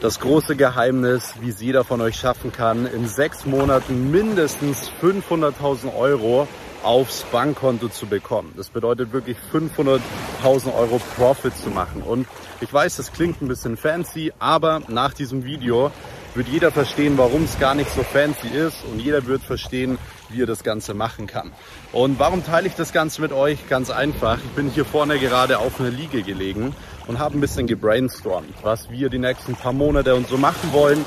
das große Geheimnis, wie es jeder von euch schaffen kann, in sechs Monaten mindestens 500.000 Euro aufs Bankkonto zu bekommen. Das bedeutet wirklich 500.000 Euro Profit zu machen. Und ich weiß, das klingt ein bisschen fancy, aber nach diesem Video wird jeder verstehen, warum es gar nicht so fancy ist und jeder wird verstehen, wie ihr das Ganze machen kann. Und warum teile ich das Ganze mit euch? Ganz einfach. Ich bin hier vorne gerade auf einer Liege gelegen und habe ein bisschen gebrainstormt, was wir die nächsten paar Monate und so machen wollen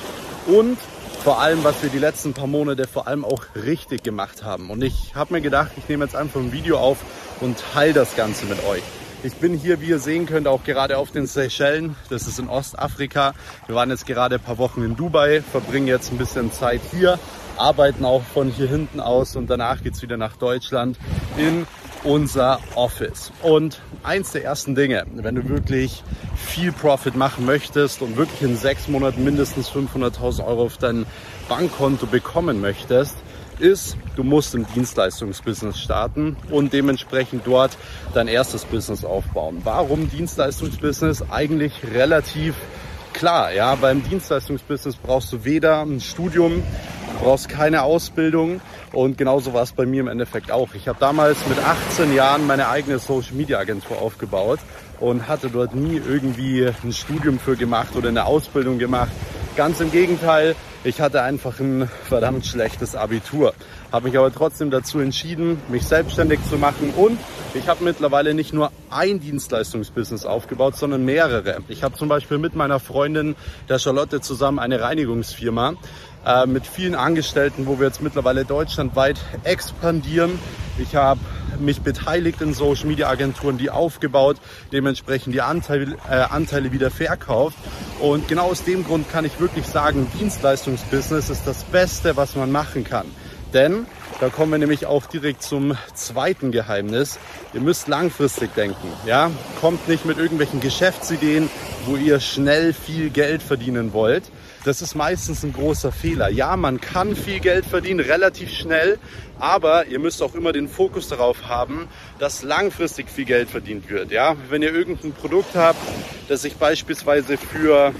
und vor allem, was wir die letzten paar Monate vor allem auch richtig gemacht haben. Und ich habe mir gedacht, ich nehme jetzt einfach ein Video auf und teile das Ganze mit euch. Ich bin hier, wie ihr sehen könnt, auch gerade auf den Seychellen. Das ist in Ostafrika. Wir waren jetzt gerade ein paar Wochen in Dubai, verbringen jetzt ein bisschen Zeit hier, arbeiten auch von hier hinten aus und danach geht's wieder nach Deutschland in unser Office. Und eins der ersten Dinge, wenn du wirklich viel Profit machen möchtest und wirklich in sechs Monaten mindestens 500.000 Euro auf dein Bankkonto bekommen möchtest, ist, du musst im Dienstleistungsbusiness starten und dementsprechend dort dein erstes Business aufbauen. Warum Dienstleistungsbusiness? Eigentlich relativ klar, ja, beim Dienstleistungsbusiness brauchst du weder ein Studium, du brauchst keine Ausbildung und genauso war es bei mir im Endeffekt auch. Ich habe damals mit 18 Jahren meine eigene Social Media Agentur aufgebaut und hatte dort nie irgendwie ein Studium für gemacht oder eine Ausbildung gemacht. Ganz im Gegenteil, ich hatte einfach ein verdammt schlechtes Abitur, habe mich aber trotzdem dazu entschieden, mich selbstständig zu machen und ich habe mittlerweile nicht nur ein Dienstleistungsbusiness aufgebaut, sondern mehrere. Ich habe zum Beispiel mit meiner Freundin, der Charlotte, zusammen eine Reinigungsfirma äh, mit vielen Angestellten, wo wir jetzt mittlerweile deutschlandweit expandieren. Ich habe mich beteiligt in Social Media Agenturen, die aufgebaut, dementsprechend die Anteile, äh, Anteile wieder verkauft. Und genau aus dem Grund kann ich wirklich sagen, Dienstleistungsbusiness ist das Beste, was man machen kann. Denn da kommen wir nämlich auch direkt zum zweiten Geheimnis. Ihr müsst langfristig denken. Ja? Kommt nicht mit irgendwelchen Geschäftsideen, wo ihr schnell viel Geld verdienen wollt, das ist meistens ein großer Fehler. Ja, man kann viel Geld verdienen, relativ schnell, aber ihr müsst auch immer den Fokus darauf haben, dass langfristig viel Geld verdient wird. Ja, wenn ihr irgendein Produkt habt, das sich beispielsweise für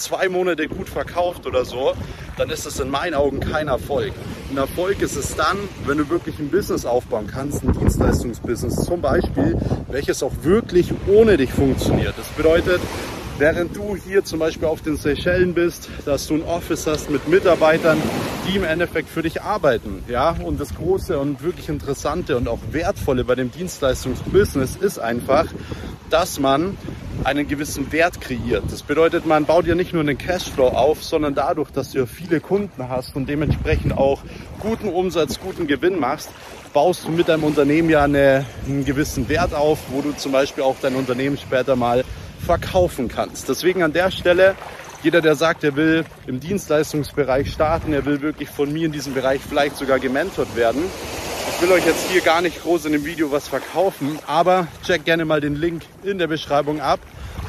zwei Monate gut verkauft oder so, dann ist das in meinen Augen kein Erfolg. Ein Erfolg ist es dann, wenn du wirklich ein Business aufbauen kannst, ein Dienstleistungsbusiness zum Beispiel, welches auch wirklich ohne dich funktioniert. Das bedeutet, Während du hier zum Beispiel auf den Seychellen bist, dass du ein Office hast mit Mitarbeitern, die im Endeffekt für dich arbeiten. Ja? Und das Große und wirklich Interessante und auch Wertvolle bei dem Dienstleistungsbusiness ist einfach, dass man einen gewissen Wert kreiert. Das bedeutet, man baut ja nicht nur einen Cashflow auf, sondern dadurch, dass du ja viele Kunden hast und dementsprechend auch guten Umsatz, guten Gewinn machst, baust du mit deinem Unternehmen ja eine, einen gewissen Wert auf, wo du zum Beispiel auch dein Unternehmen später mal verkaufen kannst. Deswegen an der Stelle, jeder, der sagt, er will im Dienstleistungsbereich starten, er will wirklich von mir in diesem Bereich vielleicht sogar gementort werden. Ich will euch jetzt hier gar nicht groß in dem Video was verkaufen, aber checkt gerne mal den Link in der Beschreibung ab.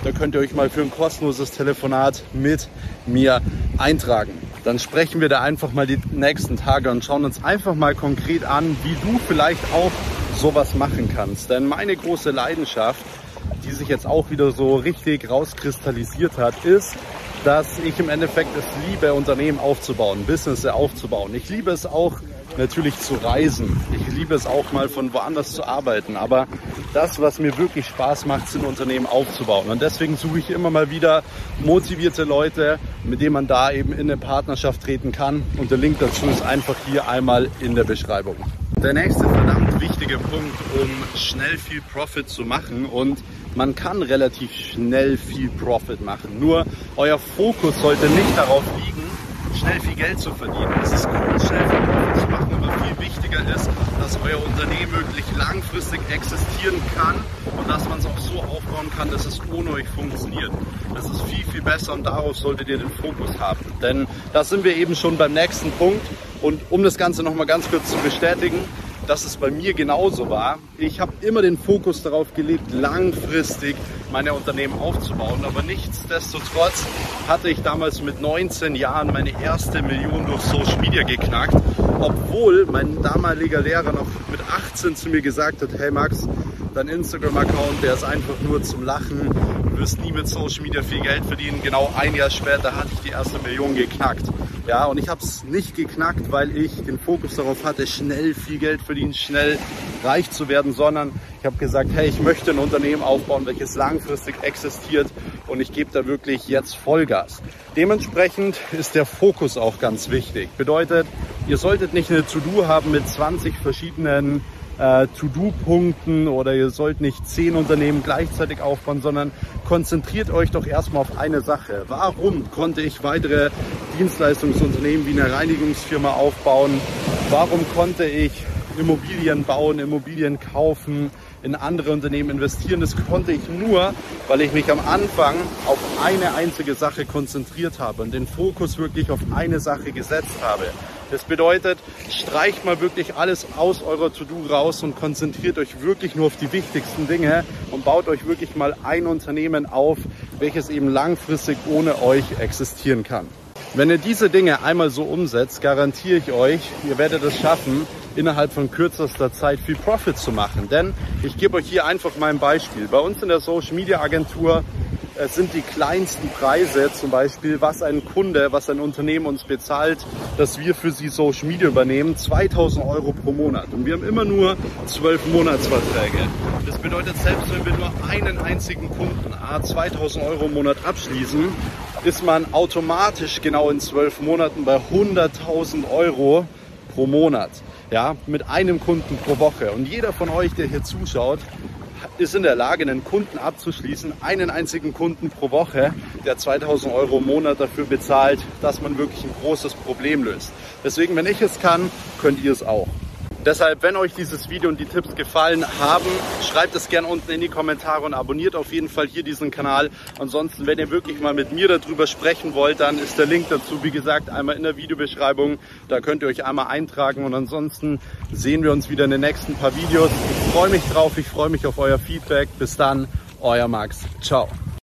Da könnt ihr euch mal für ein kostenloses Telefonat mit mir eintragen. Dann sprechen wir da einfach mal die nächsten Tage und schauen uns einfach mal konkret an, wie du vielleicht auch sowas machen kannst. Denn meine große Leidenschaft die sich jetzt auch wieder so richtig rauskristallisiert hat, ist, dass ich im Endeffekt es liebe, Unternehmen aufzubauen, Business aufzubauen. Ich liebe es auch natürlich zu reisen. Ich liebe es auch mal von woanders zu arbeiten. Aber das, was mir wirklich Spaß macht, sind Unternehmen aufzubauen. Und deswegen suche ich immer mal wieder motivierte Leute, mit denen man da eben in eine Partnerschaft treten kann. Und der Link dazu ist einfach hier einmal in der Beschreibung. Der nächste verdammt wichtige Punkt, um schnell viel Profit zu machen und man kann relativ schnell viel Profit machen. Nur euer Fokus sollte nicht darauf liegen, schnell viel Geld zu verdienen. Es ist cool, schnell viel Profit zu machen, aber viel wichtiger ist, dass euer Unternehmen wirklich langfristig existieren kann und dass man es auch so aufbauen kann, dass es ohne euch funktioniert. Das ist viel, viel besser und darauf solltet ihr den Fokus haben. Denn da sind wir eben schon beim nächsten Punkt. Und um das Ganze nochmal ganz kurz zu bestätigen, dass es bei mir genauso war. Ich habe immer den Fokus darauf gelegt, langfristig meine Unternehmen aufzubauen. Aber nichtsdestotrotz hatte ich damals mit 19 Jahren meine erste Million durch Social Media geknackt, obwohl mein damaliger Lehrer noch mit 18 zu mir gesagt hat, hey Max, dein Instagram-Account, der ist einfach nur zum Lachen, wirst nie mit Social Media viel Geld verdienen. Genau ein Jahr später hatte ich die erste Million geknackt. Ja, und ich habe es nicht geknackt, weil ich den Fokus darauf hatte, schnell viel Geld verdienen, schnell reich zu werden, sondern ich habe gesagt, hey, ich möchte ein Unternehmen aufbauen, welches langfristig existiert und ich gebe da wirklich jetzt Vollgas. Dementsprechend ist der Fokus auch ganz wichtig. Bedeutet, ihr solltet nicht eine To-Do haben mit 20 verschiedenen äh, To-Do-Punkten oder ihr sollt nicht zehn Unternehmen gleichzeitig aufbauen, sondern konzentriert euch doch erstmal auf eine Sache. Warum konnte ich weitere Dienstleistungsunternehmen wie eine Reinigungsfirma aufbauen? Warum konnte ich Immobilien bauen, Immobilien kaufen? in andere Unternehmen investieren. Das konnte ich nur, weil ich mich am Anfang auf eine einzige Sache konzentriert habe und den Fokus wirklich auf eine Sache gesetzt habe. Das bedeutet, streicht mal wirklich alles aus eurer To-Do raus und konzentriert euch wirklich nur auf die wichtigsten Dinge und baut euch wirklich mal ein Unternehmen auf, welches eben langfristig ohne euch existieren kann. Wenn ihr diese Dinge einmal so umsetzt, garantiere ich euch, ihr werdet es schaffen, innerhalb von kürzester Zeit viel Profit zu machen. Denn ich gebe euch hier einfach mal ein Beispiel. Bei uns in der Social Media Agentur äh, sind die kleinsten Preise zum Beispiel, was ein Kunde, was ein Unternehmen uns bezahlt, dass wir für sie Social Media übernehmen, 2000 Euro pro Monat. Und wir haben immer nur 12 Monatsverträge. Das bedeutet, selbst wenn wir nur einen einzigen Kunden, a 2000 Euro im Monat abschließen, ist man automatisch genau in 12 Monaten bei 100.000 Euro pro Monat ja, mit einem Kunden pro Woche. Und jeder von euch, der hier zuschaut, ist in der Lage, einen Kunden abzuschließen, einen einzigen Kunden pro Woche, der 2000 Euro im Monat dafür bezahlt, dass man wirklich ein großes Problem löst. Deswegen, wenn ich es kann, könnt ihr es auch. Deshalb, wenn euch dieses Video und die Tipps gefallen haben, schreibt es gerne unten in die Kommentare und abonniert auf jeden Fall hier diesen Kanal. Ansonsten, wenn ihr wirklich mal mit mir darüber sprechen wollt, dann ist der Link dazu, wie gesagt, einmal in der Videobeschreibung. Da könnt ihr euch einmal eintragen und ansonsten sehen wir uns wieder in den nächsten paar Videos. Ich freue mich drauf, ich freue mich auf euer Feedback. Bis dann, euer Max. Ciao.